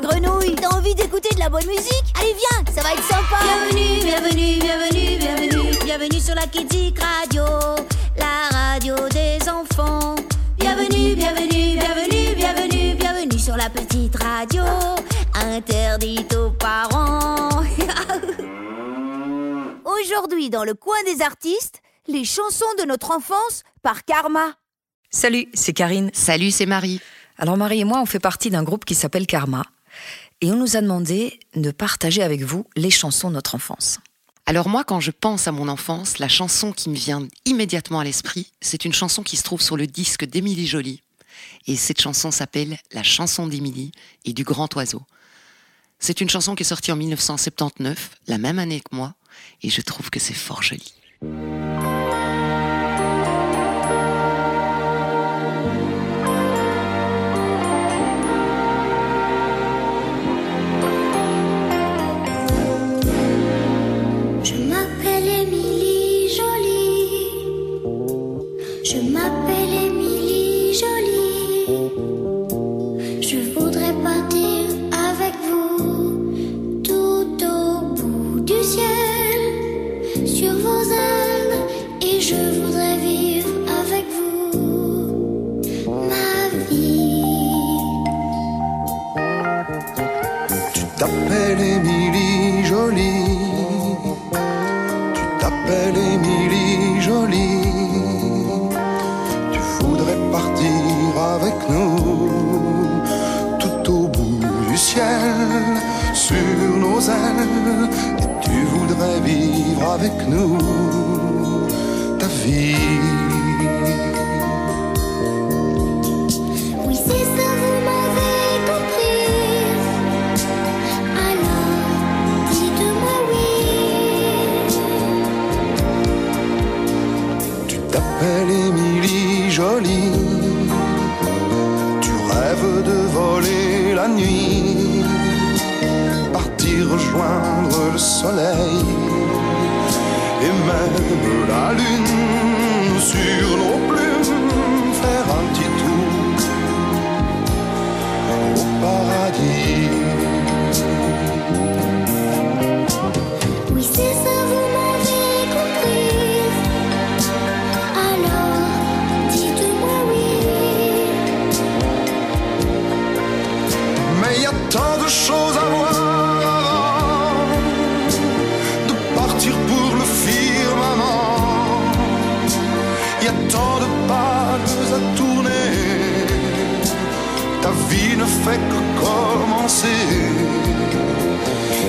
grenouille. T'as envie d'écouter de la bonne musique? Allez, viens, ça va être sympa. Bienvenue, bienvenue, bienvenue, bienvenue. Bienvenue sur la Kidik Radio, la radio des enfants. Bienvenue, bienvenue, bienvenue, bienvenue, bienvenue sur la petite radio, interdite aux parents. Aujourd'hui, dans le coin des artistes, les chansons de notre enfance par Karma. Salut, c'est Karine. Salut, c'est Marie. Alors Marie et moi, on fait partie d'un groupe qui s'appelle Karma. Et on nous a demandé de partager avec vous les chansons de notre enfance. Alors moi, quand je pense à mon enfance, la chanson qui me vient immédiatement à l'esprit, c'est une chanson qui se trouve sur le disque d'Émilie Joly. Et cette chanson s'appelle La chanson d'Émilie et du grand oiseau. C'est une chanson qui est sortie en 1979, la même année que moi, et je trouve que c'est fort joli. Je m'appelle nos ailes. Et tu voudrais vivre avec nous ta vie. Oui, c'est ça, vous m'avez compris. Alors, dites-moi oui. Tu t'appelles Émilie Jolie. Tu rêves de voler la nuit, rejoindre le soleil et même la lune sur nos plumes, faire un petit tour au paradis. Fait que commencer.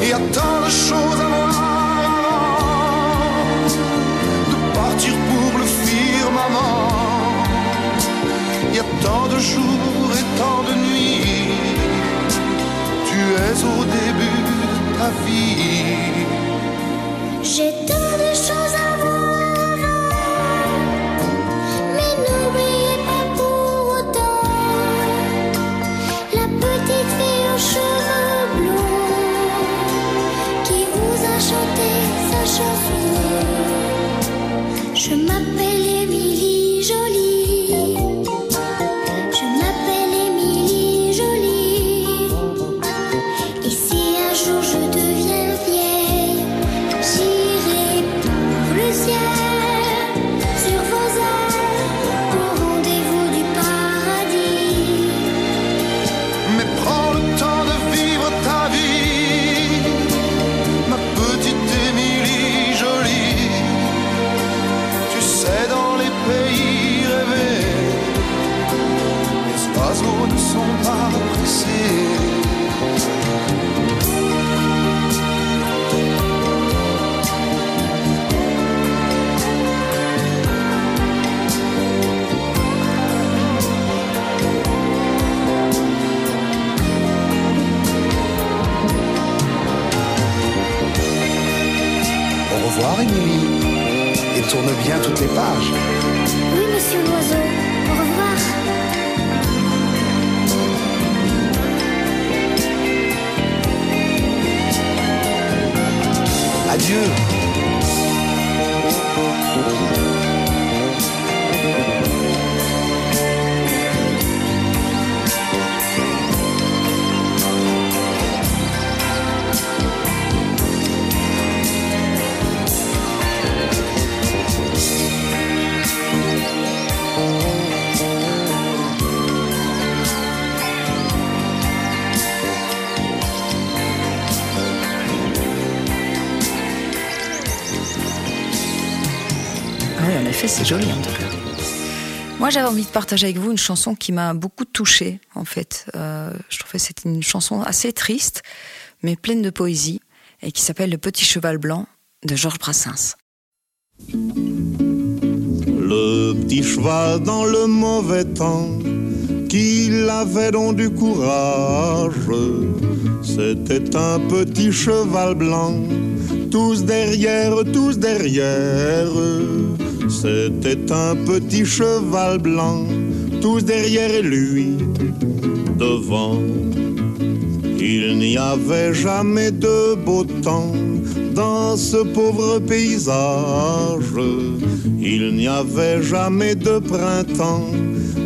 Il y a tant de choses à voir de partir pour le firmament. Il y a tant de jours et tant de nuits. Tu es au début de ta vie. Bien toutes les pages. Oui, monsieur l'oiseau, au revoir. Adieu. J'avais envie de partager avec vous une chanson qui m'a beaucoup touchée, en fait. Euh, je trouvais que c'était une chanson assez triste, mais pleine de poésie, et qui s'appelle Le Petit Cheval Blanc de Georges Brassens. Le petit cheval dans le mauvais temps, qu'il avait donc du courage. C'était un petit cheval blanc, tous derrière, tous derrière. C'était un petit cheval blanc, tous derrière lui, devant. Il n'y avait jamais de beau temps dans ce pauvre paysage. Il n'y avait jamais de printemps,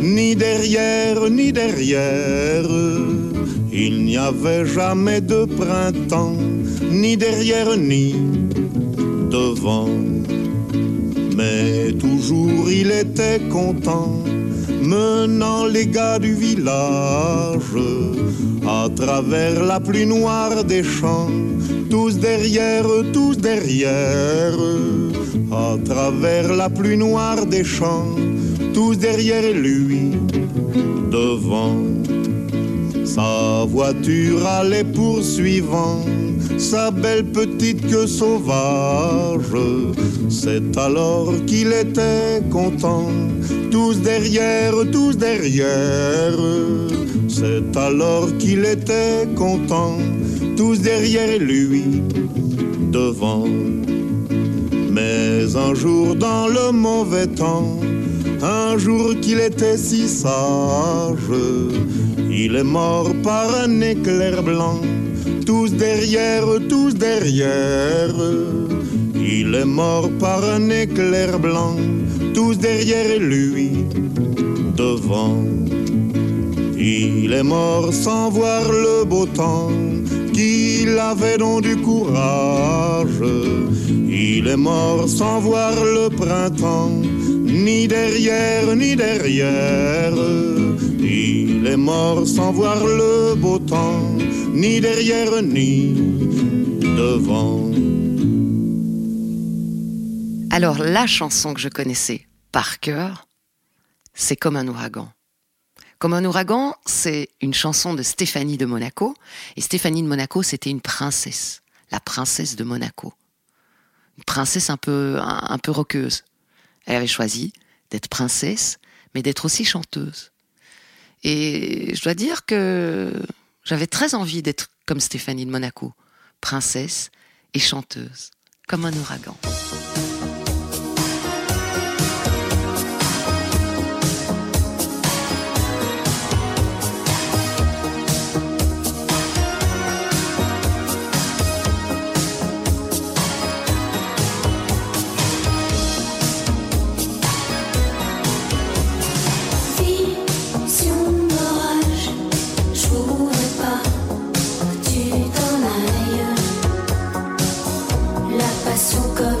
ni derrière, ni derrière. Il n'y avait jamais de printemps, ni derrière, ni devant. Mais toujours il était content, menant les gars du village à travers la pluie noire des champs, tous derrière, tous derrière, à travers la pluie noire des champs, tous derrière lui, devant. Sa voiture allait poursuivant sa belle petite queue sauvage. C'est alors qu'il était content, tous derrière, tous derrière. C'est alors qu'il était content, tous derrière lui, devant. Mais un jour dans le mauvais temps, un jour qu'il était si sage, il est mort par un éclair blanc, tous derrière, tous derrière. Il est mort par un éclair blanc, tous derrière lui, devant. Il est mort sans voir le beau temps, qu'il avait donc du courage. Il est mort sans voir le printemps, ni derrière, ni derrière. Il est mort sans voir le beau temps, ni derrière, ni devant. Alors la chanson que je connaissais par cœur, c'est Comme un ouragan. Comme un ouragan, c'est une chanson de Stéphanie de Monaco. Et Stéphanie de Monaco, c'était une princesse, la princesse de Monaco. Une princesse un peu, un, peu roqueuse. Elle avait choisi d'être princesse, mais d'être aussi chanteuse. Et je dois dire que j'avais très envie d'être comme Stéphanie de Monaco, princesse et chanteuse, comme un ouragan. Que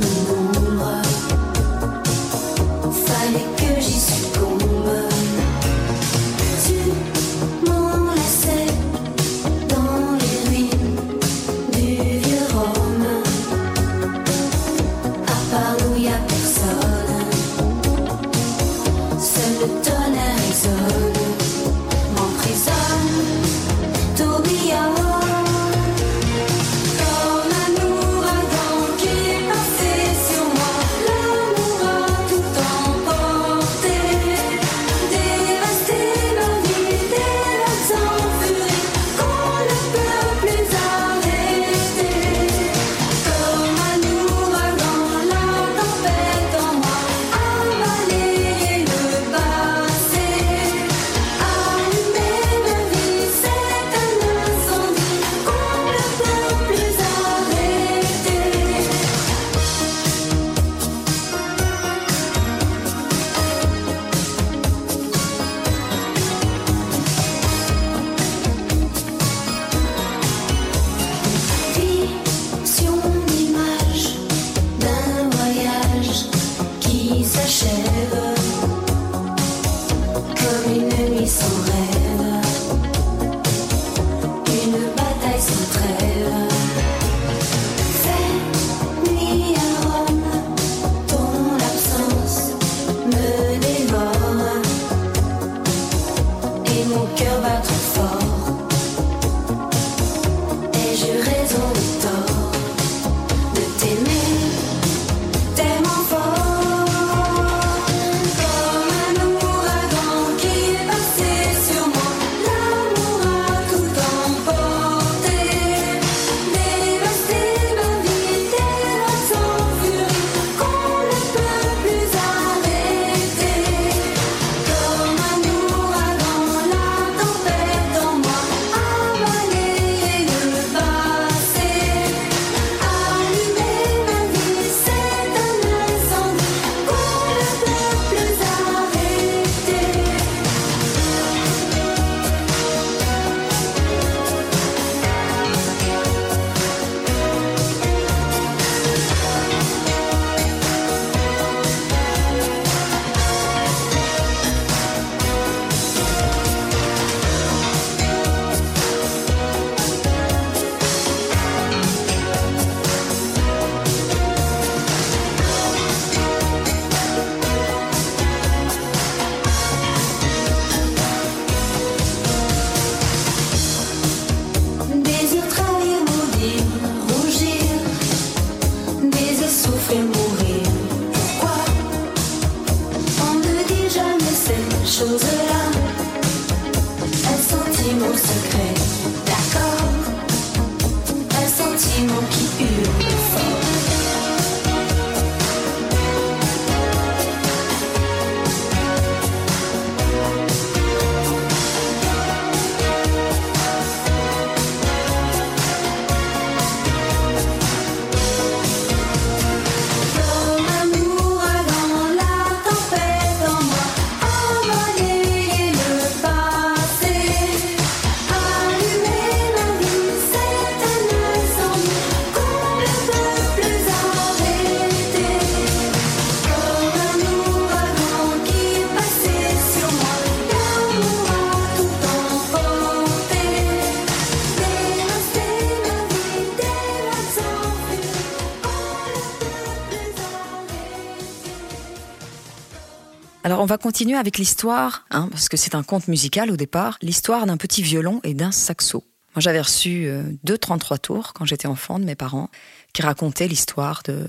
on va continuer avec l'histoire, hein, parce que c'est un conte musical au départ, l'histoire d'un petit violon et d'un saxo. Moi j'avais reçu euh, deux 33 tours quand j'étais enfant de mes parents, qui racontaient l'histoire de,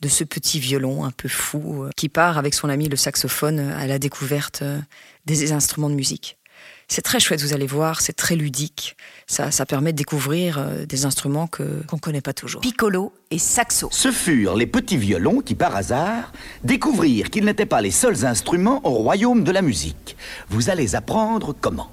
de ce petit violon un peu fou, euh, qui part avec son ami le saxophone à la découverte euh, des instruments de musique. C'est très chouette, vous allez voir, c'est très ludique. Ça, ça permet de découvrir euh, des instruments que qu'on connaît pas toujours. Piccolo et saxo. Ce furent les petits violons qui, par hasard, découvrirent qu'ils n'étaient pas les seuls instruments au royaume de la musique. Vous allez apprendre comment.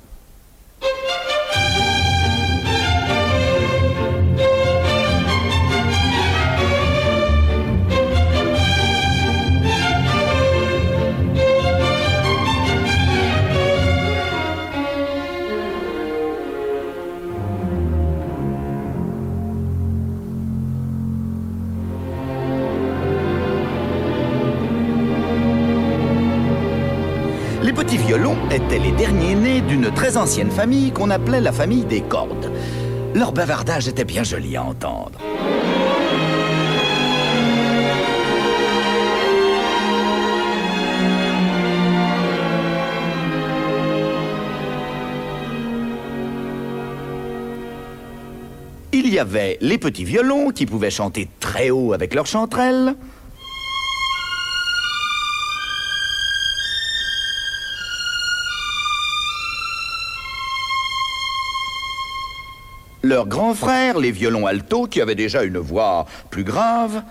Violons étaient les derniers nés d'une très ancienne famille qu'on appelait la famille des cordes. Leur bavardage était bien joli à entendre. Il y avait les petits violons qui pouvaient chanter très haut avec leurs chanterelles. Leurs grands frères, les violons altos, qui avaient déjà une voix plus grave.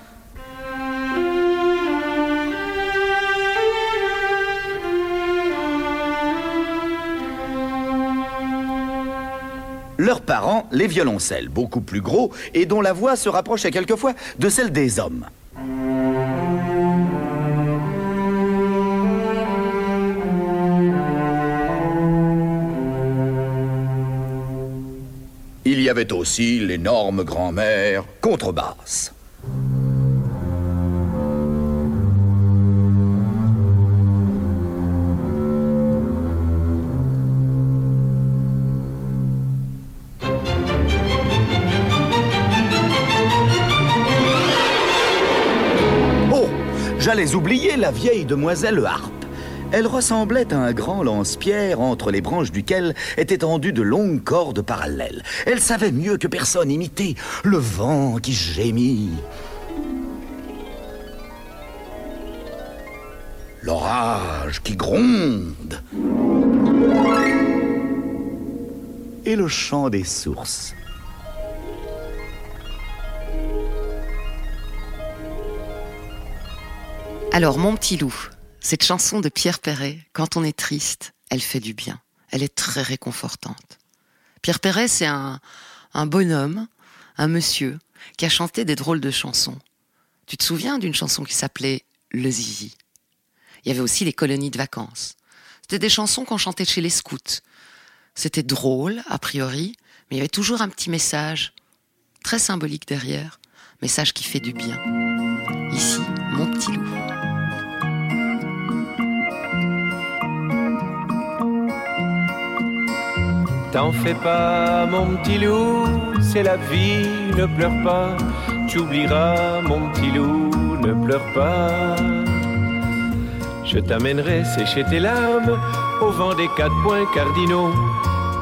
Leurs parents, les violoncelles, beaucoup plus gros et dont la voix se rapprochait quelquefois de celle des hommes. Y avait aussi l'énorme grand-mère contrebasse. Oh, j'allais oublier la vieille demoiselle Harpe. Elle ressemblait à un grand lance-pierre entre les branches duquel étaient tendues de longues cordes parallèles. Elle savait mieux que personne imiter le vent qui gémit. L'orage qui gronde. Et le chant des sources. Alors, mon petit loup, cette chanson de Pierre Perret, quand on est triste, elle fait du bien. Elle est très réconfortante. Pierre Perret, c'est un, bonhomme, un monsieur, qui a chanté des drôles de chansons. Tu te souviens d'une chanson qui s'appelait Le Zizi? Il y avait aussi les colonies de vacances. C'était des chansons qu'on chantait chez les scouts. C'était drôle, a priori, mais il y avait toujours un petit message, très symbolique derrière, message qui fait du bien. Ici, mon petit loup. T'en fais pas, mon petit loup, c'est la vie, ne pleure pas. Tu oublieras, mon petit loup, ne pleure pas. Je t'amènerai sécher tes larmes au vent des quatre points cardinaux.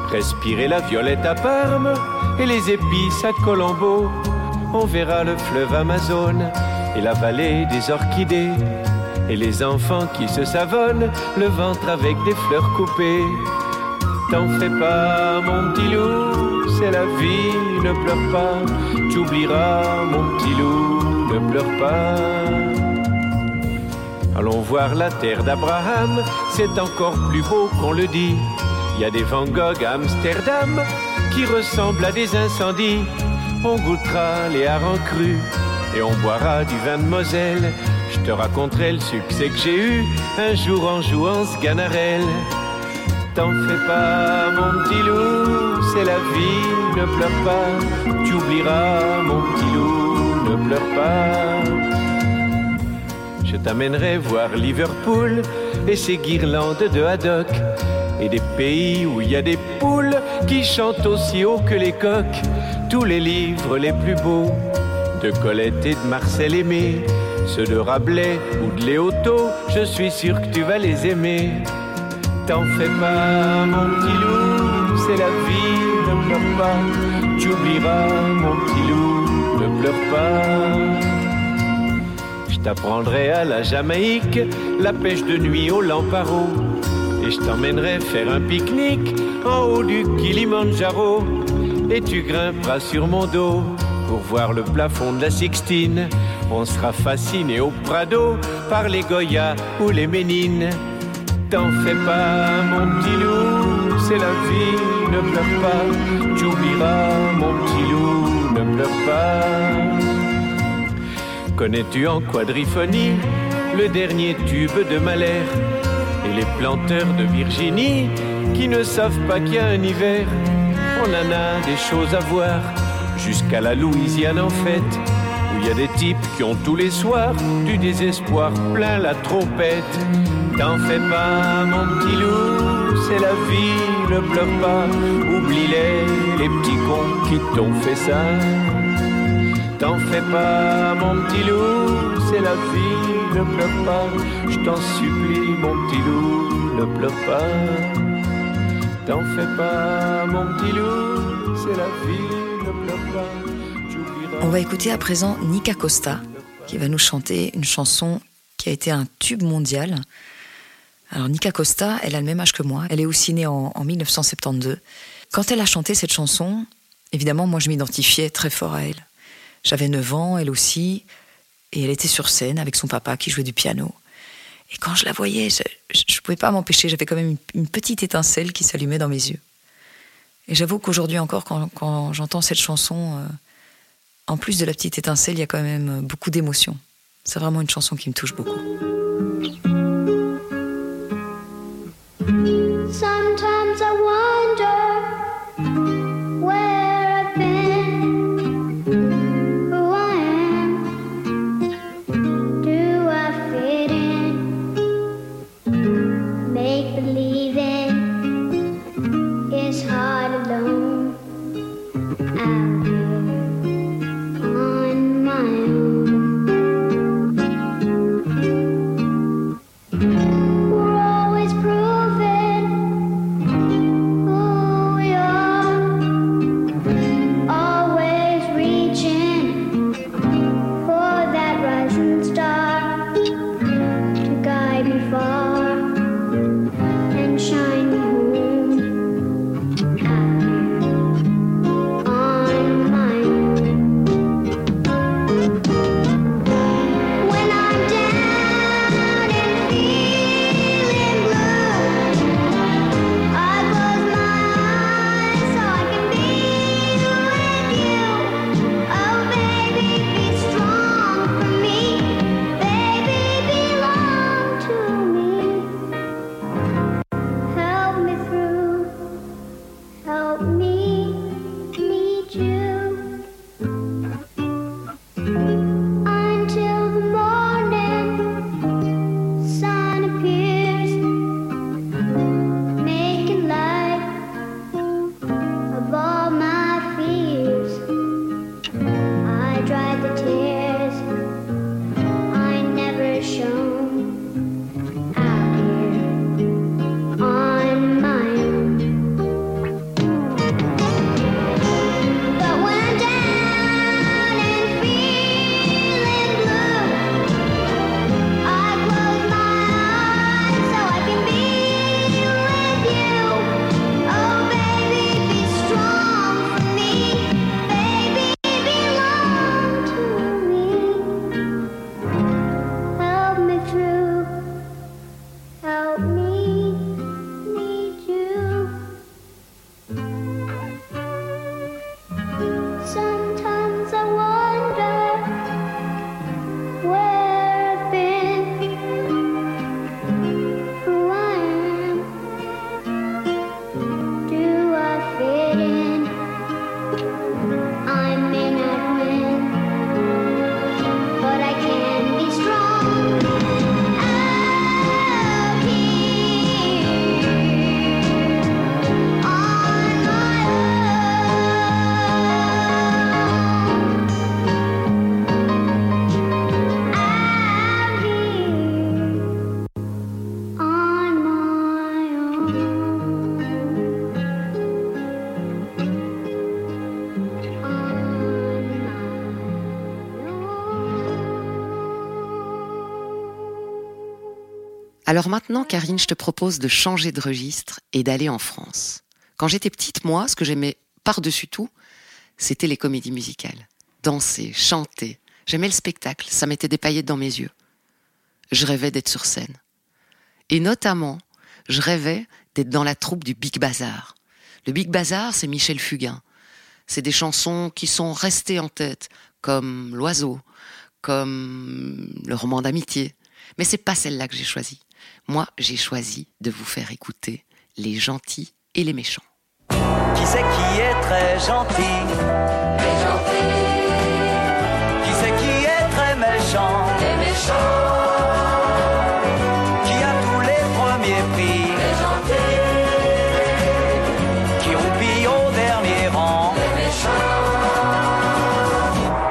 Respirer la violette à Parme et les épices à Colombo. On verra le fleuve Amazone et la vallée des orchidées. Et les enfants qui se savonnent, le ventre avec des fleurs coupées. T'en fais pas, mon petit loup, c'est la vie, ne pleure pas. Tu oublieras, mon petit loup, ne pleure pas. Allons voir la terre d'Abraham, c'est encore plus beau qu'on le dit. Il y a des Van Gogh à Amsterdam qui ressemblent à des incendies. On goûtera les harengs crus et on boira du vin de Moselle. Je te raconterai le succès que j'ai eu un jour en jouant ce ganarelle. T'en fais pas, mon petit loup, c'est la vie, ne pleure pas. Tu oublieras, mon petit loup, ne pleure pas. Je t'amènerai voir Liverpool et ses guirlandes de haddock. Et des pays où il y a des poules qui chantent aussi haut que les coqs. Tous les livres les plus beaux de Colette et de Marcel Aimé Ceux de Rabelais ou de Léoto, je suis sûr que tu vas les aimer. T'en fais pas, mon petit loup, c'est la vie, ne pleure pas. Tu oublieras, mon petit loup, ne pleure pas. Je t'apprendrai à la Jamaïque, la pêche de nuit au lamparo. Et je t'emmènerai faire un pique-nique en haut du Kilimandjaro. Et tu grimperas sur mon dos pour voir le plafond de la Sixtine. On sera fasciné au Prado par les Goya ou les Ménines. T'en fais pas, mon petit loup, c'est la vie, ne pleure pas. Tu oublieras, mon petit loup, ne pleure pas. Connais-tu en quadriphonie le dernier tube de Mahler et les planteurs de Virginie qui ne savent pas qu'il y a un hiver? On en a des choses à voir jusqu'à la Louisiane en fête il y a des types qui ont tous les soirs du désespoir plein la trompette. T'en fais pas, mon petit loup, c'est la vie, ne pleure pas. Oublie-les, les petits cons qui t'ont fait ça. T'en fais pas, mon petit loup, c'est la vie, ne pleure pas. Je t'en supplie, mon petit loup, ne pleure pas. T'en fais pas, mon petit loup, c'est la vie, ne pleure pas. On va écouter à présent Nika Costa, qui va nous chanter une chanson qui a été un tube mondial. Alors Nika Costa, elle a le même âge que moi, elle est aussi née en, en 1972. Quand elle a chanté cette chanson, évidemment, moi je m'identifiais très fort à elle. J'avais 9 ans, elle aussi, et elle était sur scène avec son papa qui jouait du piano. Et quand je la voyais, je ne pouvais pas m'empêcher, j'avais quand même une, petite étincelle qui s'allumait dans mes yeux. Et j'avoue qu'aujourd'hui encore, quand, quand j'entends cette chanson, euh, en plus de la petite étincelle, il y a quand même beaucoup d'émotions. C'est vraiment une chanson qui me touche beaucoup. Alors maintenant, Karine, je te propose de changer de registre et d'aller en France. Quand j'étais petite, moi, ce que j'aimais par-dessus tout, c'était les comédies musicales. Danser, chanter. J'aimais le spectacle, ça mettait des paillettes dans mes yeux. Je rêvais d'être sur scène. Et notamment, je rêvais d'être dans la troupe du Big Bazar. Le Big Bazar, c'est Michel Fugain. C'est des chansons qui sont restées en tête, comme L'Oiseau, comme le roman d'amitié. Mais c'est pas celle-là que j'ai choisie. Moi, j'ai choisi de vous faire écouter les gentils et les méchants. Qui c'est qui est très gentil? Les gentils. Qui c'est qui est très méchant? Les méchants. Qui a tous les premiers prix? Les gentils. Qui roupille au dernier rang? Les méchants.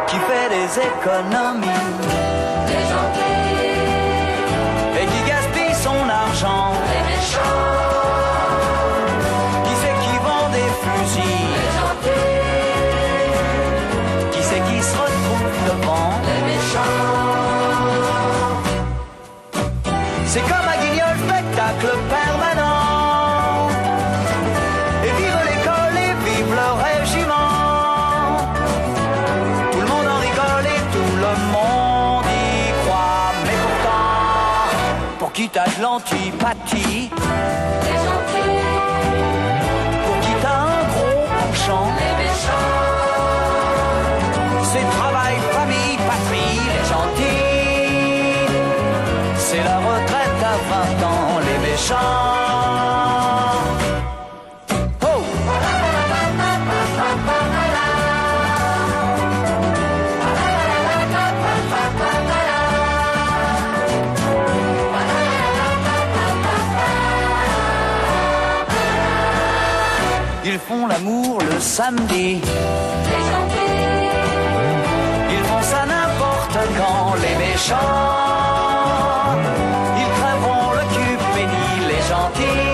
Qui fait des économies? Pour qui samedi. Les gentils. Ils font ça n'importe quand, les méchants. Ils crèveront le cul béni, les gentils.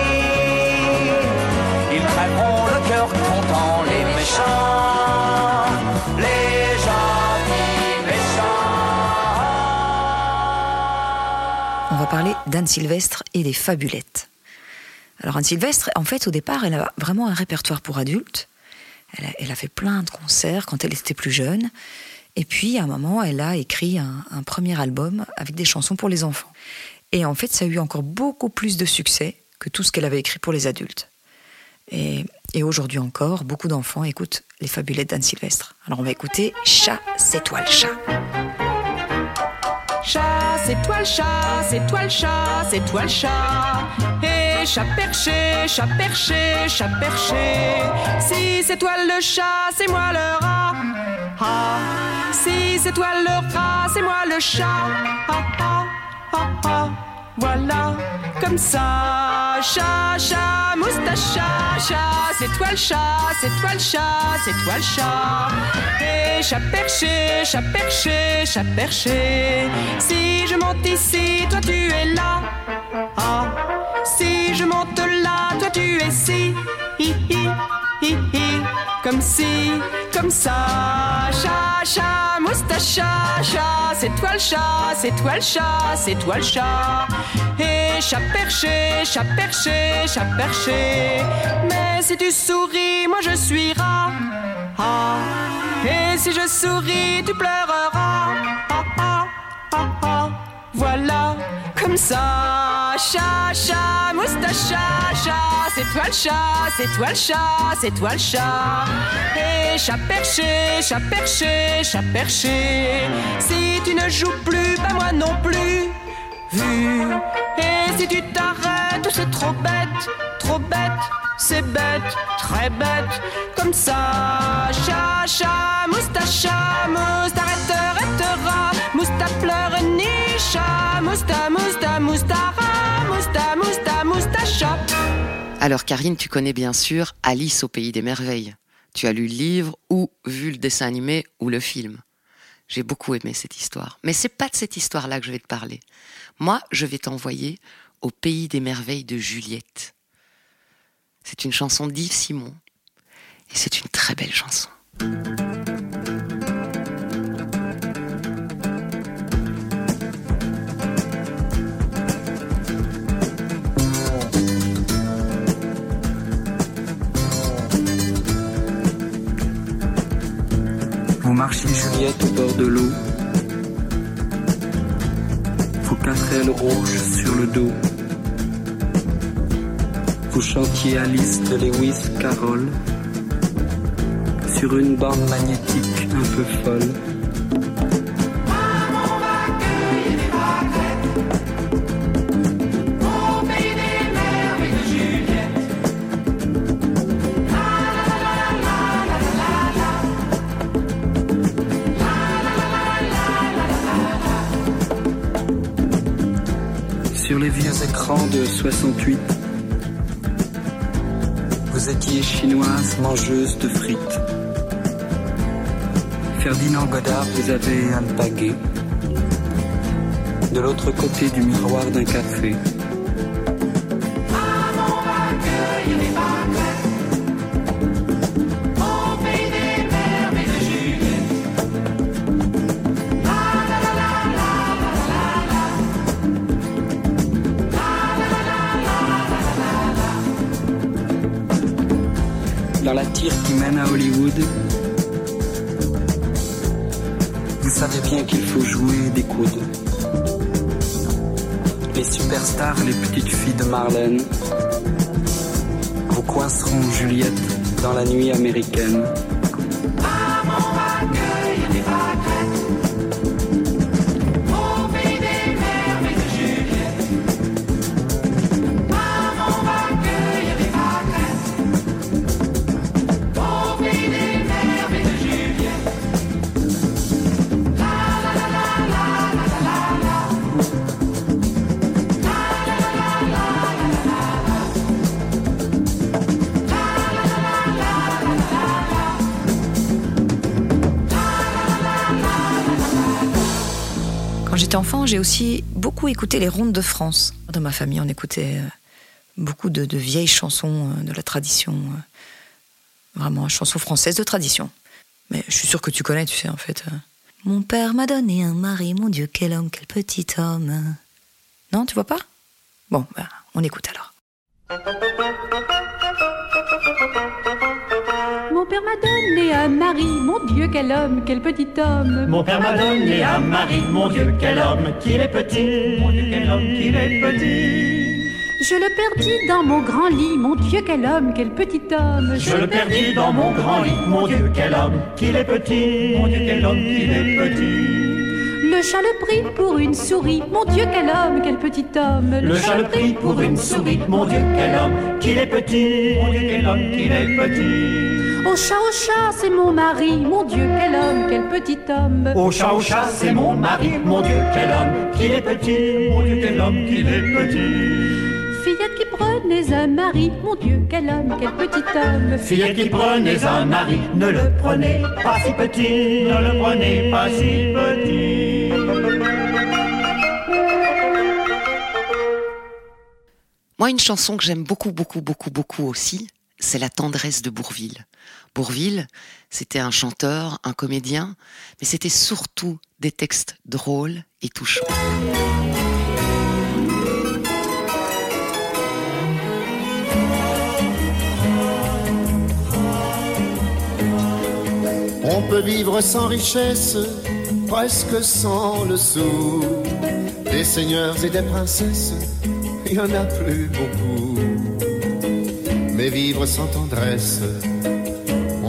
Ils crèveront le cœur content, les méchants. Les gentils méchants. On va parler d'Anne Sylvestre et des fabulettes. Alors Anne Sylvestre, en fait, au départ, elle a vraiment un répertoire pour adultes. Elle a, fait plein de concerts quand elle était plus jeune. Et puis, à un moment, elle a écrit un, premier album avec des chansons pour les enfants. Et en fait, ça a eu encore beaucoup plus de succès que tout ce qu'elle avait écrit pour les adultes. Et, aujourd'hui encore, beaucoup d'enfants écoutent les fabulettes d'Anne Sylvestre. Alors on va écouter Chat, c'est toi le chat. Chat, c'est toi le chat, c'est toi le chat, c'est toi le chat. Chat perché, chat perché, chat perché. Si c'est toi le chat, c'est moi le rat. Si c'est toi le rat, c'est moi le chat. Voilà, comme ça. Chat, chat, moustache, chat, chat. C'est toi le chat, c'est toi le chat, c'est toi le chat. Et chat perché, chat perché, chat perché. Si je monte ici, toi tu es là. Ah, si je monte là, toi tu es ici. Hi, hi, hi, hi. Comme si, comme ça. Chat, moustache, chat, chat. C'est toi le chat, c'est toi le chat, c'est toi le chat. Et chat perché, chat perché, chat perché. Mais si tu souris, moi je suis rat. Ah, et si je souris, tu pleureras. Ah, ah, ah, ah. Voilà, comme ça. Chat, chat, moustache, chat. C'est toi le chat, c'est toi le chat, c'est toi le chat. Et chat perché, chat perché, chat perché. Si tu ne joues plus, pas moi non plus. Vu. Et si tu t'arrêtes, c'est trop bête, trop bête. C'est bête, très bête, comme ça. Chat, chat, moustache, chat, mousse, t'arrête, arrêtera. Mousta pleure, ni chat, mousta, mousta, moustara, mousta, mousta, moustacha. Alors Karine, tu connais bien sûr Alice au pays des merveilles. Tu as lu le livre ou vu le dessin animé ou le film. J'ai beaucoup aimé cette histoire. Mais c'est pas de cette histoire-là que je vais te parler. Moi, je vais t'envoyer au pays des merveilles de Juliette. C'est une chanson d'Yves Simon. Et c'est une très belle chanson. Vous marchiez Juliette au bord de l'eau. Vos quatre ailes rouges sur le dos. Vous chantiez Alice de Lewis Carroll sur une bande magnétique un peu folle. Vieux écrans de 68, vous étiez chinoise mangeuse de frites. Ferdinand Godard vous avez alpagué de l'autre côté du miroir d'un café. Vous savez bien qu'il faut jouer des coudes. Les superstars, les petites filles de Marlène, vous coinceront Juliette dans la nuit américaine. Enfant, j'ai aussi beaucoup écouté les rondes de France. Dans ma famille, on écoutait euh, beaucoup de, vieilles chansons euh, de la tradition, euh, vraiment chansons françaises de tradition. Mais je suis sûre que tu connais, tu sais, en fait. Mon père m'a donné un mari, mon Dieu, quel homme, quel petit homme. Non, tu vois pas? Bon, bah, on écoute alors. M'a donné un mari, mon Dieu, quel homme, quel petit homme. Mon père m'a donné un mari, mon Dieu, quel homme qu'il est petit, mon Dieu, quel homme qu'il est petit. Je le perdis dans mon grand lit, mon Dieu, quel homme, quel petit homme. Je le perdis dans mon grand lit, mon Dieu, quel homme qu'il est petit, mon Dieu, quel homme qu'il est petit. Le chat le prit pour une souris, mon Dieu, quel homme, quel petit homme. Le chat le prit pour une souris, mon Dieu, quel homme qu'il est petit, mon Dieu, quel homme qu'il est petit. Au chat, au chat, c'est mon mari, mon Dieu, quel homme, quel petit homme. Au chat, au chat, c'est mon mari, mon Dieu, quel homme qu'il est petit, mon Dieu, quel homme qu'il est petit. Fillette qui prenait un mari, mon Dieu, quel homme, quel petit homme. Fillette qui prenez un mari, ne le prenez pas si petit, ne le prenez pas si petit. Moi, une chanson que j'aime beaucoup, beaucoup, beaucoup, beaucoup aussi, c'est La tendresse de Bourville. Bourville, c'était un chanteur, un comédien, mais c'était surtout des textes drôles et touchants. On peut vivre sans richesse, presque sans le sou. Des seigneurs et des princesses, il y en a plus beaucoup. Mais vivre sans tendresse,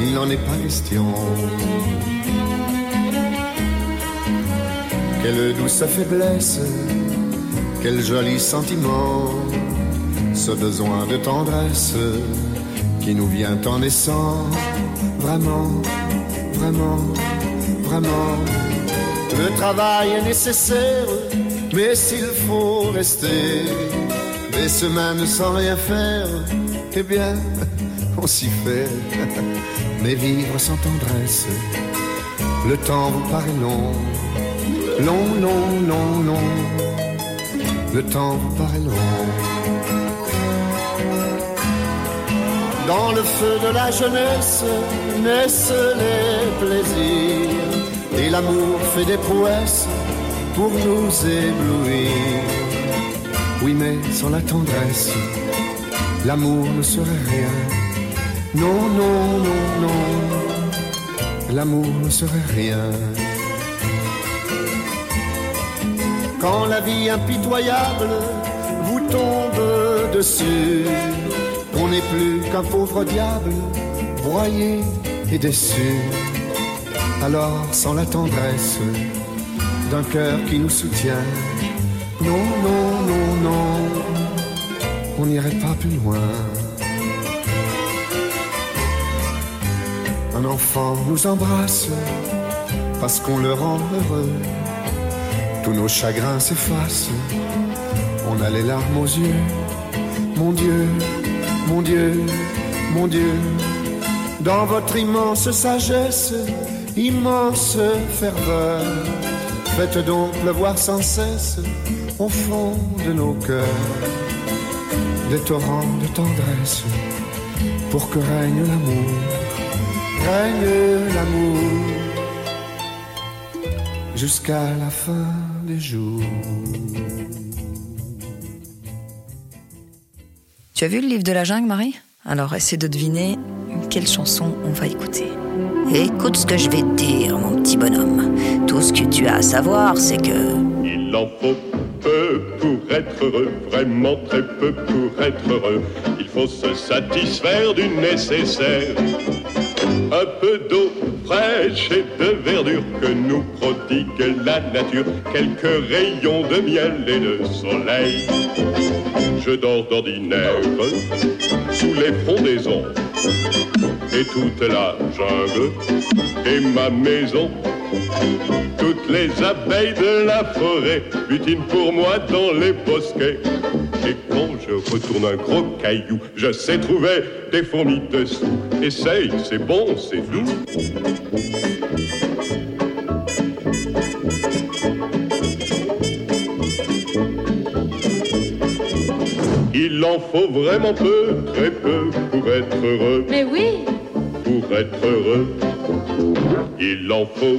il n'en est pas question. Quelle douce faiblesse, quel joli sentiment, ce besoin de tendresse qui nous vient en naissant, vraiment, vraiment, vraiment. Le travail est nécessaire, mais s'il faut rester des semaines sans rien faire, eh bien, on s'y fait. Mais vivre sans tendresse, Le temps vous paraît long, long, long, long, long. Le temps vous paraît long. Dans le feu de la jeunesse naissent les plaisirs et l'amour fait des prouesses pour nous éblouir. Oui, mais sans la tendresse, l'amour ne serait rien. Non, non, non, non, l'amour ne serait rien. Quand la vie impitoyable vous tombe dessus, on n'est plus qu'un pauvre diable, broyé et déçu. Alors, sans la tendresse d'un cœur qui nous soutient, non, non, non, non, on n'irait pas plus loin. Un enfant nous embrasse parce qu'on le rend heureux. Tous nos chagrins s'effacent, on a les larmes aux yeux. Mon Dieu, mon Dieu, mon Dieu, dans votre immense sagesse, immense ferveur, faites donc pleuvoir sans cesse au fond de nos cœurs des torrents de tendresse pour que règne l'amour, règne l'amour jusqu'à la fin des jours. Tu as vu le livre de la jungle, Marie? Alors essaie de deviner quelle chanson on va écouter. Écoute ce que je vais te dire, mon petit bonhomme. Tout ce que tu as à savoir, c'est que... Il en faut peu pour être heureux, vraiment très peu pour être heureux. Il faut se satisfaire du nécessaire. Un peu d'eau fraîche et de verdure que nous prodigue la nature. Quelques rayons de miel et de soleil. Je dors d'ordinaire sous les frondaisons et toute la jungle et ma maison. Toutes les abeilles de la forêt butinent pour moi dans les bosquets. Et quand je retourne un gros caillou, je sais trouver des fourmis dessous. Essaye, c'est bon, c'est doux. Il en faut vraiment peu, très peu pour être heureux. Mais oui, pour être heureux. Il en faut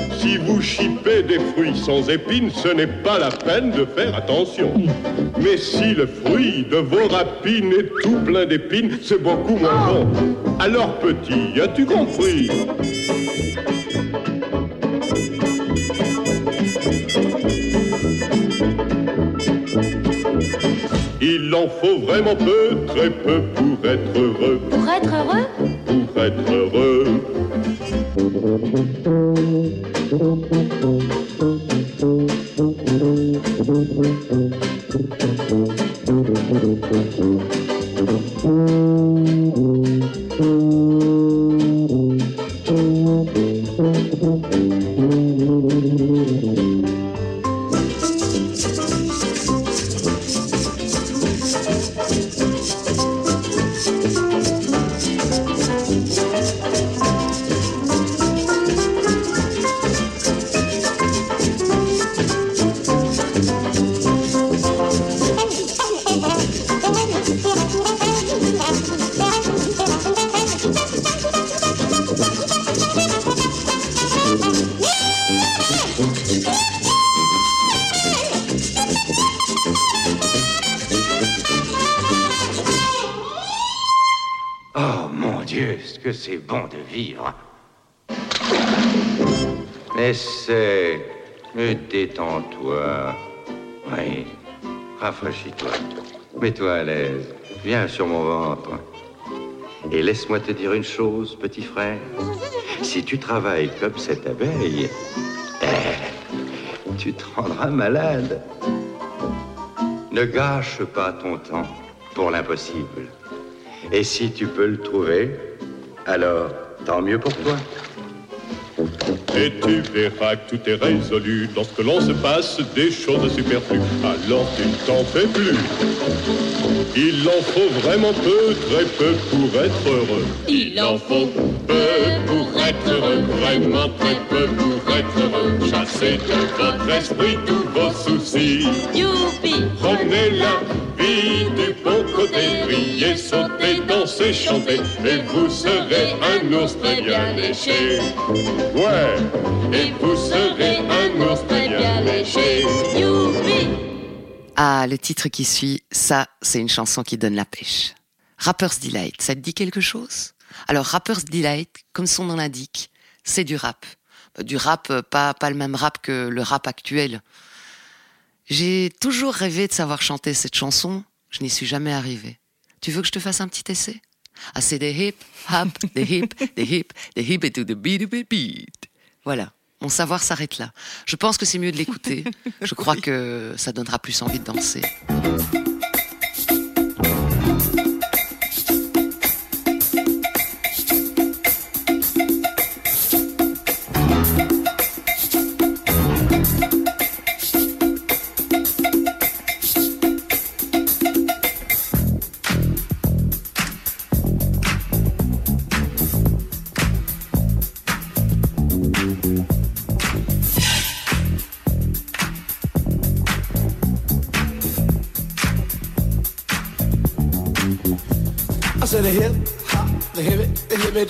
Si vous chipez des fruits sans épines, ce n'est pas la peine de faire attention. Mais si le fruit de vos rapines est tout plein d'épines, c'est beaucoup moins bon. Alors petit, as-tu compris? Il en faut vraiment peu, très peu pour être heureux. pour être heureux, Pour être heureux. Oh c'est bon de vivre. Essaie, détends-toi. Oui, rafraîchis-toi. Mets-toi à l'aise. Viens sur mon ventre. Et laisse-moi te dire une chose, petit frère. Si tu travailles comme cette abeille, eh, tu te rendras malade. Ne gâche pas ton temps pour l'impossible. Et si tu peux le trouver, alors tant mieux pour toi. Et tu verras que tout est résolu lorsque l'on se passe des choses superflues. Alors tu ne t'en fais plus. Il en faut vraiment peu, très peu pour être heureux. Il en faut peu pour être heureux, vraiment très peu pour être heureux. Chassez de votre esprit tous vos soucis. Youpi Prenez la vie du bon côté, riez, sautez, dansez, chantez, et vous serez un ours très bien léché. Ouais, Ah, le titre qui suit, ça, c'est une chanson qui donne la pêche. Rapper's Delight, ça te dit quelque chose? Alors, Rapper's Delight, comme son nom l'indique, c'est du rap. Du rap, euh, pas, pas le même rap que le rap actuel. J'ai toujours rêvé de savoir chanter cette chanson, je n'y suis jamais arrivé. Tu veux que je te fasse un petit essai? Ah, c'est des hip, hop, des hip, des hip, des hip et to the beat, beat, beat. Voilà. Mon savoir s'arrête là. Je pense que c'est mieux de l'écouter. Je crois que ça donnera plus envie de danser.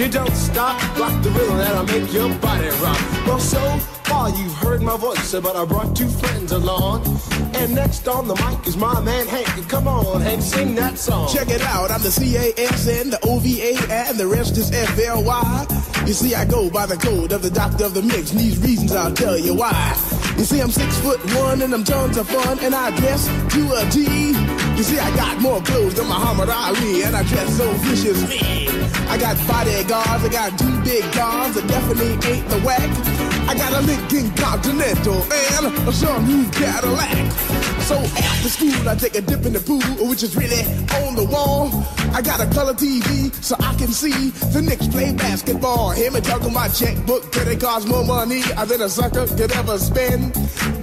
You don't stop, rock the rhythm that'll make your body rock. Well, so far you've heard my voice, but I brought two friends along. And next on the mic is my man Hank. Come on, Hank, sing that song. Check it out, I'm the C-A-S-N, the O-V-A, and the rest is F-L-Y. You see, I go by the code of the doctor of the mix, and these reasons I'll tell you why. You see, I'm six foot one, and I'm tons of fun, and I dress to a T. You see, I got more clothes than Muhammad Ali, and I dress so viciously. I got bodyguards, I got two big guns that definitely ain't the whack. I got a Lincoln Continental and a new Cadillac. So after school, I take a dip in the pool, which is really on the wall. I got a color TV so I can see the Knicks play basketball. Hear me talking my checkbook, could it cost more money than a sucker could ever spend?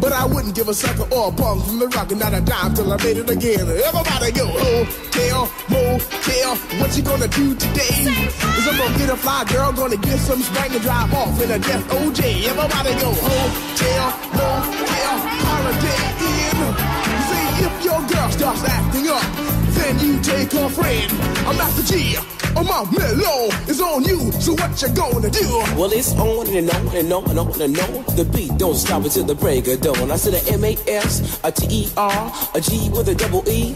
But I wouldn't give a sucker or a punk from the rock and not a dime till I made it again. Everybody go, hotel, motel, what you gonna do today? Is I'm gonna get a fly girl, gonna get some spank and drive off in a death OJ. Everybody go, hotel, motel, holiday in. You see, if your girl starts acting up, then you take her friend. I'm Master G. Oh, my mellow is on you, so what you gonna do? Well, it's on and on and on and on and on. The beat don't stop until the break of dawn. I said a M-A-S, a T-E-R, a G with a double E.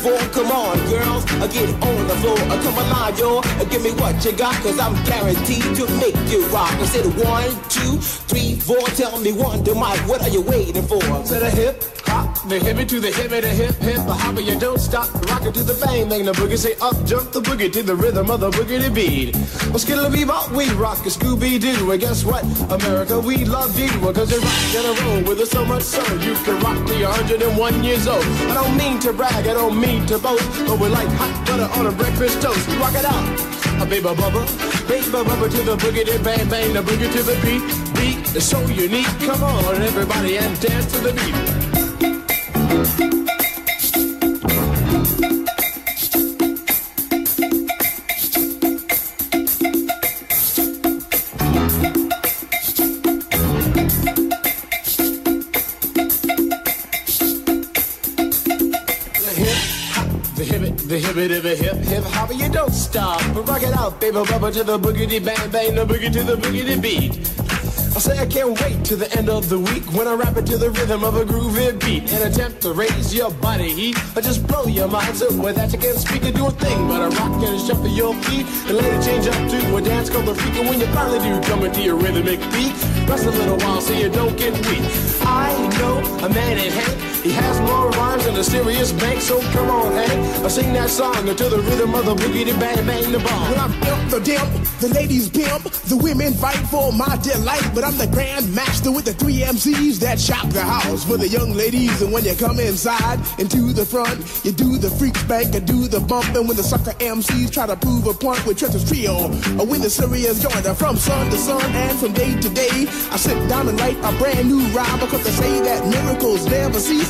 four. Come on, girls, I get on the floor. Uh, come alive, yo. Uh, give me what you got, cause I'm guaranteed to make you rock. I said one, two, three, four. Tell me one, to Mike, what are you waiting for? To the hip, hop, the hippie to the hippie, the hip, hip, the hopper, you don't stop. Rock it to the bang, bang, the boogie, say up, jump the boogie to the rhythm of the boogie beat. Well, skittle bebop, we rock a Scooby Doo. And guess what? America, we love you. Cause you rock in a roll with us so much so you can rock me 101 years old. I don't mean to brag, I don't mean to boast, but we're like hot butter on a breakfast toast. Rock it out, a baby bubba, baby bubba to the boogie, then bang bang, the boogie to the beat. Beat is so unique. Come on, everybody, and dance to the beat. Hip, the hip, hip, hip, hopper, you don't stop. But rock it out, baby, bubba to the boogity bang bang, the boogie to the boogity beat. I say I can't wait to the end of the week when I rap it to the rhythm of a groovy beat. And attempt to raise your body heat or just blow your mind. So with that you can't speak or do a thing but I rock and shuffle your feet. And let it change up to a dance called the freak. And when you finally do come into your rhythmic beat rest a little while so you don't get weak. I know a man in Hank he has more rhymes than a serious bank so come on Hank I sing that song until the rhythm of the boogie to bang bang the bomb When I'm imp the dimp, the ladies pimp, the women fight for my delight. But I'm the grand master with the three MCs that shop the house for the young ladies. And when you come inside into the front, you do the freak spank and do the bump. And when the sucker MCs try to prove a point with Trevor's trio, or when the serious joiner from sun to sun and from day to day, I sit down and write a brand new rhyme because they say that miracles never cease.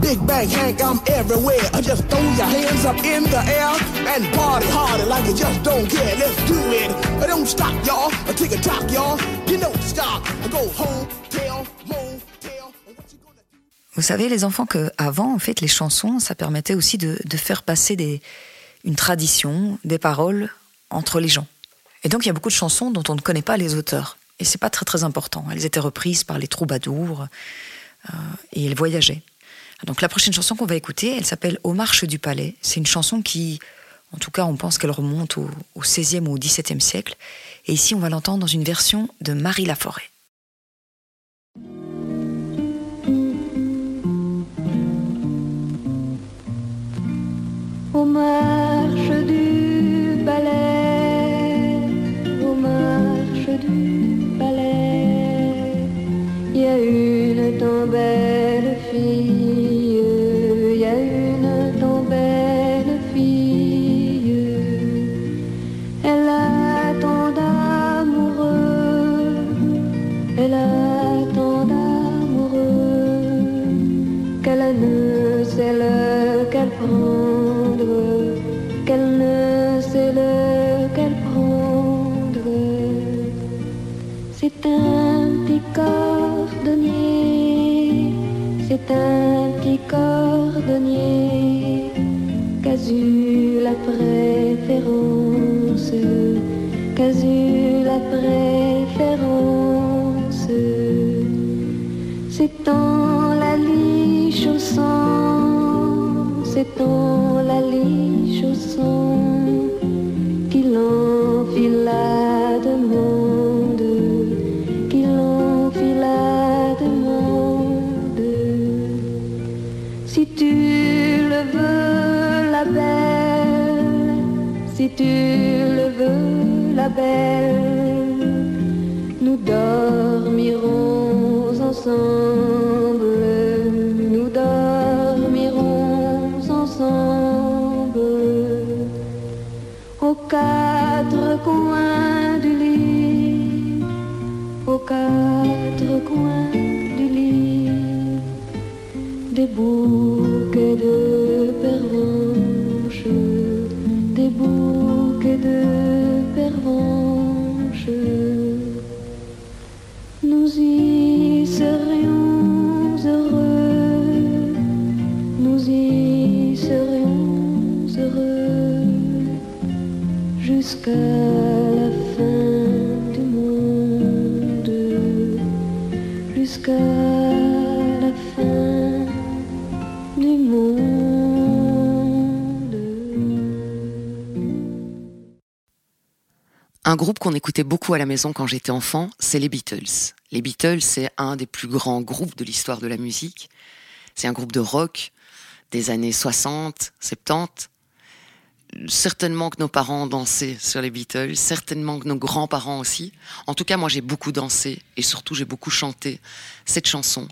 Big Bang Hank, I'm everywhere. I just throw your hands up in the air and party like just don't care. Let's do it. I don't stop, y'all. I take a y'all. Stop. I go home. Vous savez, les enfants, que avant, en fait, les chansons, ça permettait aussi de, faire passer une tradition, des paroles entre les gens. Et donc, il y a beaucoup de chansons dont on ne connaît pas les auteurs. Et c'est pas très très important. Elles étaient reprises par les troubadours et elles voyageaient. Donc la prochaine chanson qu'on va écouter, elle s'appelle Aux marches du palais. C'est une chanson qui, en tout cas, on pense qu'elle remonte au, au 16e ou au 17e siècle. Et ici, on va l'entendre dans une version de Marie Laforêt. Un petit cordonnier eu la préférence, qu'as eu la préférence. C'est en la liche au sang, c'est en la liche tu le veux, la belle, nous dormirons ensemble, nous dormirons ensemble. Aux quatre coins du lit, aux quatre coins du lit, des bouquets de de pervenches. Nous y serions heureux, nous y serions heureux jusqu'à groupe qu'on écoutait beaucoup à la maison quand j'étais enfant, c'est les Beatles. Les Beatles, c'est un des plus grands groupes de l'histoire de la musique. C'est un groupe de rock des années 60, 70. Certainement que nos parents dansaient sur les Beatles, certainement que nos grands-parents aussi. En tout cas, moi j'ai beaucoup dansé et surtout j'ai beaucoup chanté cette chanson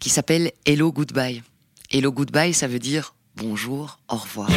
qui s'appelle Hello Goodbye. Hello Goodbye, ça veut dire bonjour, au revoir.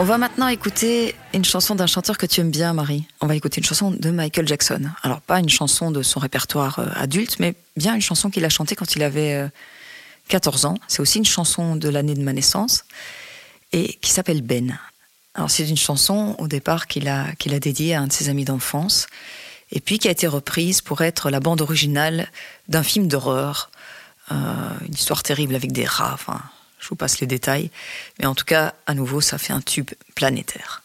On va maintenant écouter une chanson d'un chanteur que tu aimes bien, Marie. On va écouter une chanson de Michael Jackson. Alors, pas une chanson de son répertoire euh, adulte, mais bien une chanson qu'il a chantée quand il avait euh, 14 ans. C'est aussi une chanson de l'année de ma naissance et qui s'appelle Ben. Alors, c'est une chanson au départ qu'il a, a dédiée à un de ses amis d'enfance et puis qui a été reprise pour être la bande originale d'un film d'horreur. Euh, une histoire terrible avec des rats. Je vous passe les détails. Mais en tout cas, à nouveau, ça fait un tube planétaire.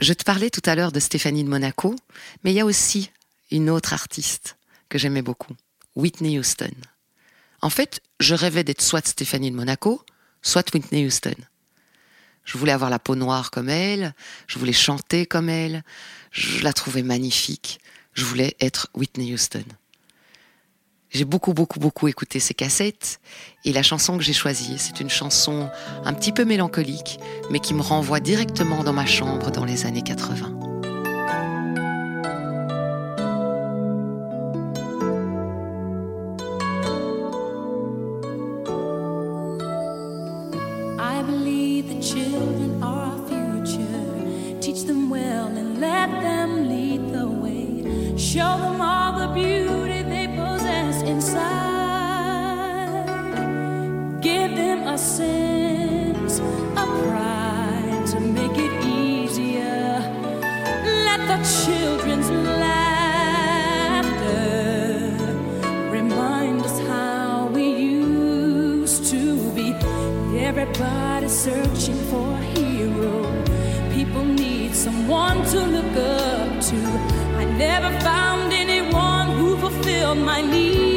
Je te parlais tout à l'heure de Stéphanie de Monaco, mais il y a aussi une autre artiste que j'aimais beaucoup, Whitney Houston. En fait, je rêvais d'être soit Stéphanie de Monaco, soit Whitney Houston. Je voulais avoir la peau noire comme elle, je voulais chanter comme elle, je la trouvais magnifique, je voulais être Whitney Houston. J'ai beaucoup, beaucoup, beaucoup écouté ses cassettes et la chanson que j'ai choisie, c'est une chanson un petit peu mélancolique, mais qui me renvoie directement dans ma chambre dans les années 80. I believe the children are future. Teach them well and let them lead the way. Show them all the beauty Them a pride to make it easier. Let the children's laughter remind us how we used to be. Everybody searching for a hero. People need someone to look up to. I never found anyone who fulfilled my needs.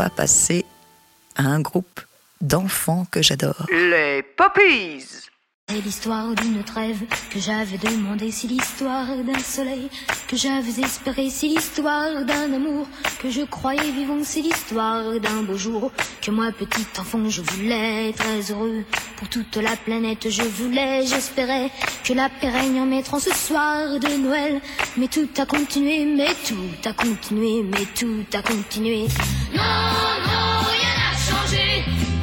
Va passer à un groupe d'enfants que j'adore. Les Poppies C'est l'histoire d'une trêve que j'avais demandé, c'est l'histoire d'un soleil que j'avais espéré, c'est l'histoire d'un amour que je croyais vivant, c'est l'histoire d'un beau jour que moi petit enfant je voulais très heureux pour toute la planète je voulais, j'espérais que la paix règne en mettant ce soir de Noël, mais tout a continué, mais tout a continué, mais tout a continué. Non, non, rien n'a changé.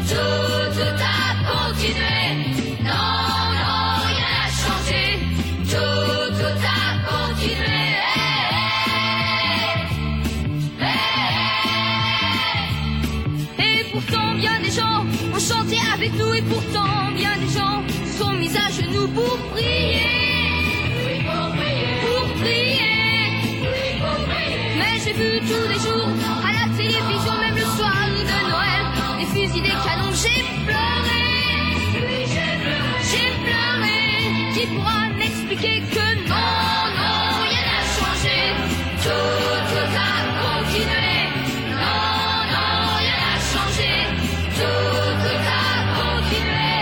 Tout, tout a continué. Non, non, rien n'a changé. Tout, tout a continué. Et pourtant bien des gens ont chanté avec nous et pourtant bien des gens sont mis à genoux pour prier. pour prier. Pour prier. Mais j'ai vu tous les jours Qui pourra m'expliquer que non, non, rien n'a changé. Tout, tout a continué. Non, non, rien n'a changé. Tout, tout a continué.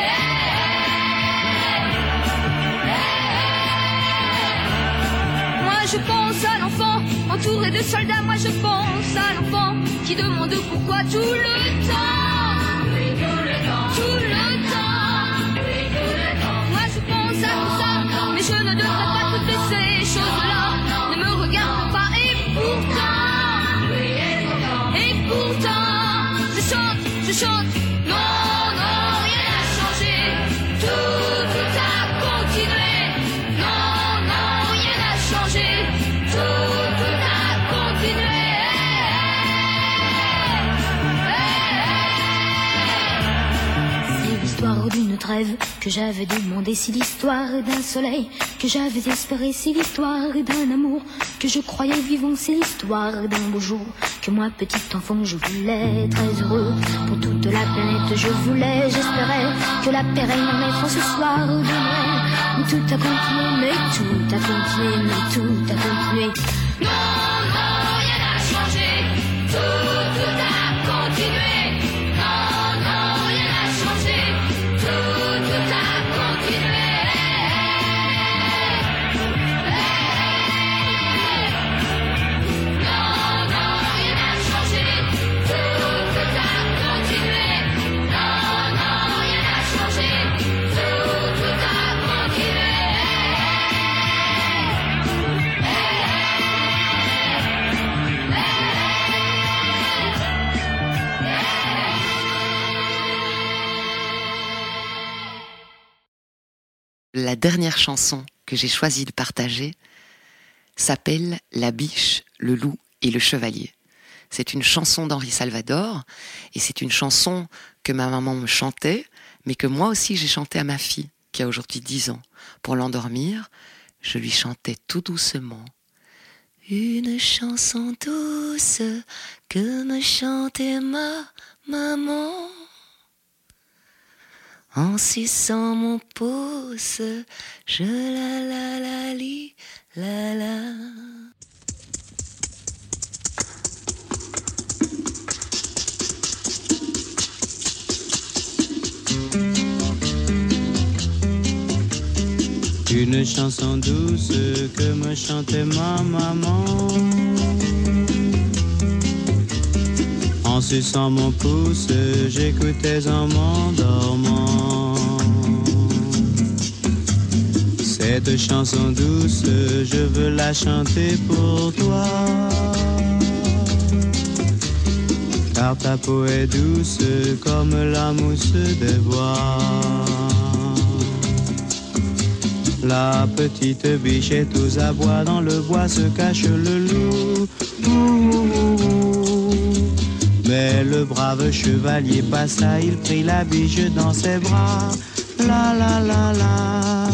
Moi je pense à l'enfant entouré de soldats. Moi je pense à l'enfant qui demande pourquoi tout le temps. Que j'avais demandé, c'est l'histoire d'un soleil que j'avais espéré, c'est l'histoire d'un amour que je croyais vivant, c'est l'histoire d'un beau jour que moi petit enfant je voulais très heureux pour toute la planète je voulais, j'espérais que la paix règne en ce soir de Noël. Mais tout a continué, mais tout a continué, mais tout a continué. Non, non, rien n'a changé. Tout dernière chanson que j'ai choisi de partager s'appelle La biche, le loup et le chevalier. C'est une chanson d'Henri Salvador et c'est une chanson que ma maman me chantait, mais que moi aussi j'ai chanté à ma fille, qui a aujourd'hui 10 ans. Pour l'endormir, je lui chantais tout doucement. Une chanson douce que me chantait ma maman. En suçant mon pouce, je la la la li la la. Une chanson douce que me chantait ma maman. En suçant mon pouce, j'écoutais en m'endormant. Cette chanson douce, je veux la chanter pour toi. Car ta peau est douce comme la mousse des bois. La petite biche est aux abois, dans le bois se cache le loup. Mais le brave chevalier passa, il prit la biche dans ses bras. La la la la.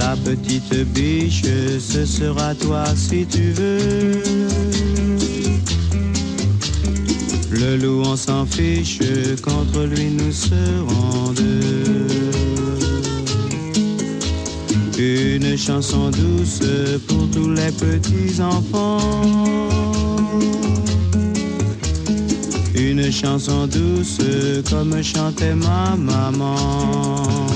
La petite biche, ce sera toi si tu veux. Le loup, on s'en fiche, contre lui nous serons deux. Une chanson douce pour tous les petits enfants. Une chanson douce comme chantait ma maman.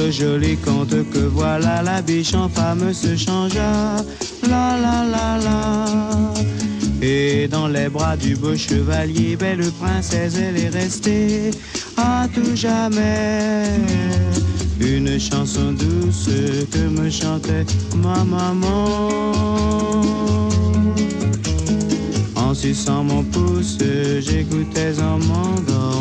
Le joli conte que voilà, la biche en femme se changea. La la la la. Et dans les bras du beau chevalier, belle princesse, elle est restée à tout jamais. Une chanson douce que me chantait ma maman. En suçant mon pouce, j'écoutais en m'endormant.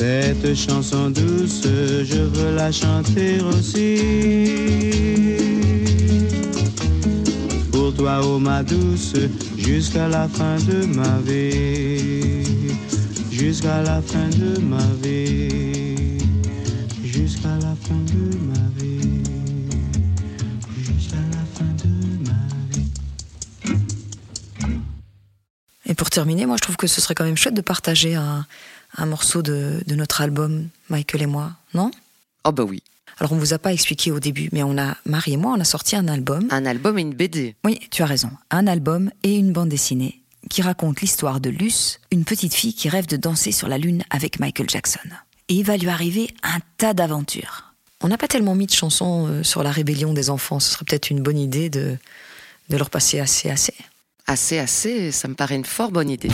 Cette chanson douce, je veux la chanter aussi. Pour toi, oh ma douce, jusqu'à la fin de ma vie. Jusqu'à la fin de ma vie. Jusqu'à la fin de ma vie. Jusqu'à la fin de ma vie. Et pour terminer, moi je trouve que ce serait quand même chouette de partager un, un morceau de, de notre album, Michael et moi, non? Oh bah oui. Alors on vous a pas expliqué au début, mais on a, Marie et moi, on a sorti un album. Un album et une BD. Oui, tu as raison. Un album et une bande dessinée qui raconte l'histoire de Luce, une petite fille qui rêve de danser sur la lune avec Michael Jackson. Et il va lui arriver un tas d'aventures. On n'a pas tellement mis de chansons euh, sur la rébellion des enfants. Ce serait peut-être une bonne idée de, de leur passer assez assez. Assez, assez, ça me paraît une fort bonne idée.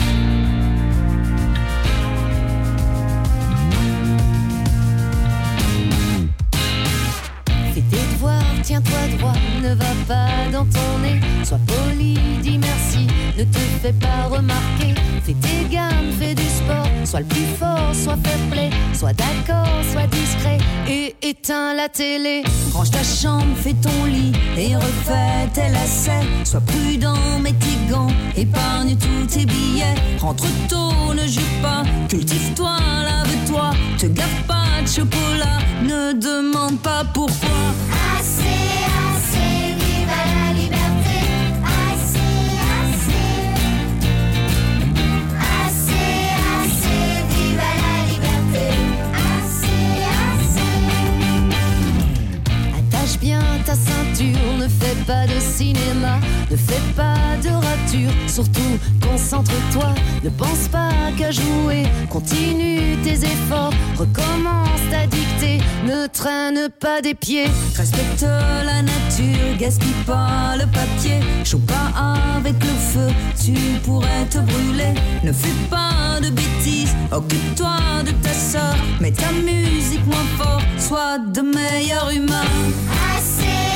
Tiens-toi droit, ne va pas dans ton nez. Sois poli, dis merci, ne te fais pas remarquer. Fais tes gammes, fais du sport, sois le plus fort, sois fair play. Sois d'accord, sois discret et éteins la télé. Range ta chambre, fais ton lit et refais tes lacets. Sois prudent, mets tes gants, épargne tous tes billets. Rentre tôt, ne joue pas, cultive-toi, lave-toi. Te gave pas ne demande pas pourquoi. Ta ceinture, ne fais pas de cinéma, ne fais pas de rature, surtout concentre-toi, ne pense pas qu'à jouer, continue tes efforts, recommence ta dictée, ne traîne pas des pieds, respecte la nature, gaspille pas le papier, chauffe pas avec le feu, tu pourrais te brûler, ne fais pas de bêtises, occupe-toi de ta soeur, mets ta musique moins fort, sois de meilleur humain. Assez, assez,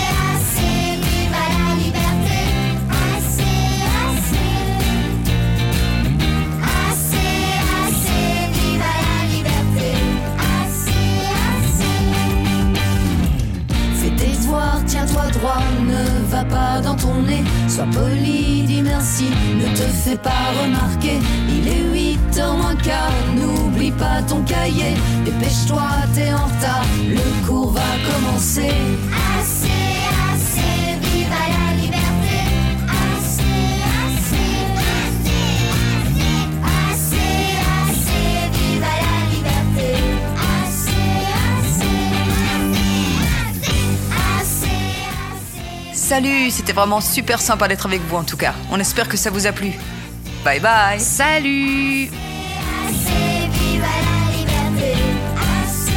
tiens-toi droit, ne va pas dans ton nez, sois poli, dis merci, ne te fais pas remarquer, il est 8 h moins quart, n'oublie pas ton cahier, dépêche-toi, t'es en retard, le cours va commencer. Assez Salut, c'était vraiment super sympa d'être avec vous en tout cas. On espère que ça vous a plu. Bye bye. Salut. assez, vive la liberté. Assez,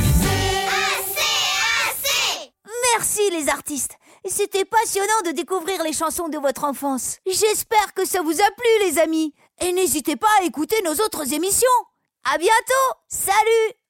assez, assez, assez. Merci les artistes. C'était passionnant de découvrir les chansons de votre enfance. J'espère que ça vous a plu les amis. Et n'hésitez pas à écouter nos autres émissions. À bientôt. Salut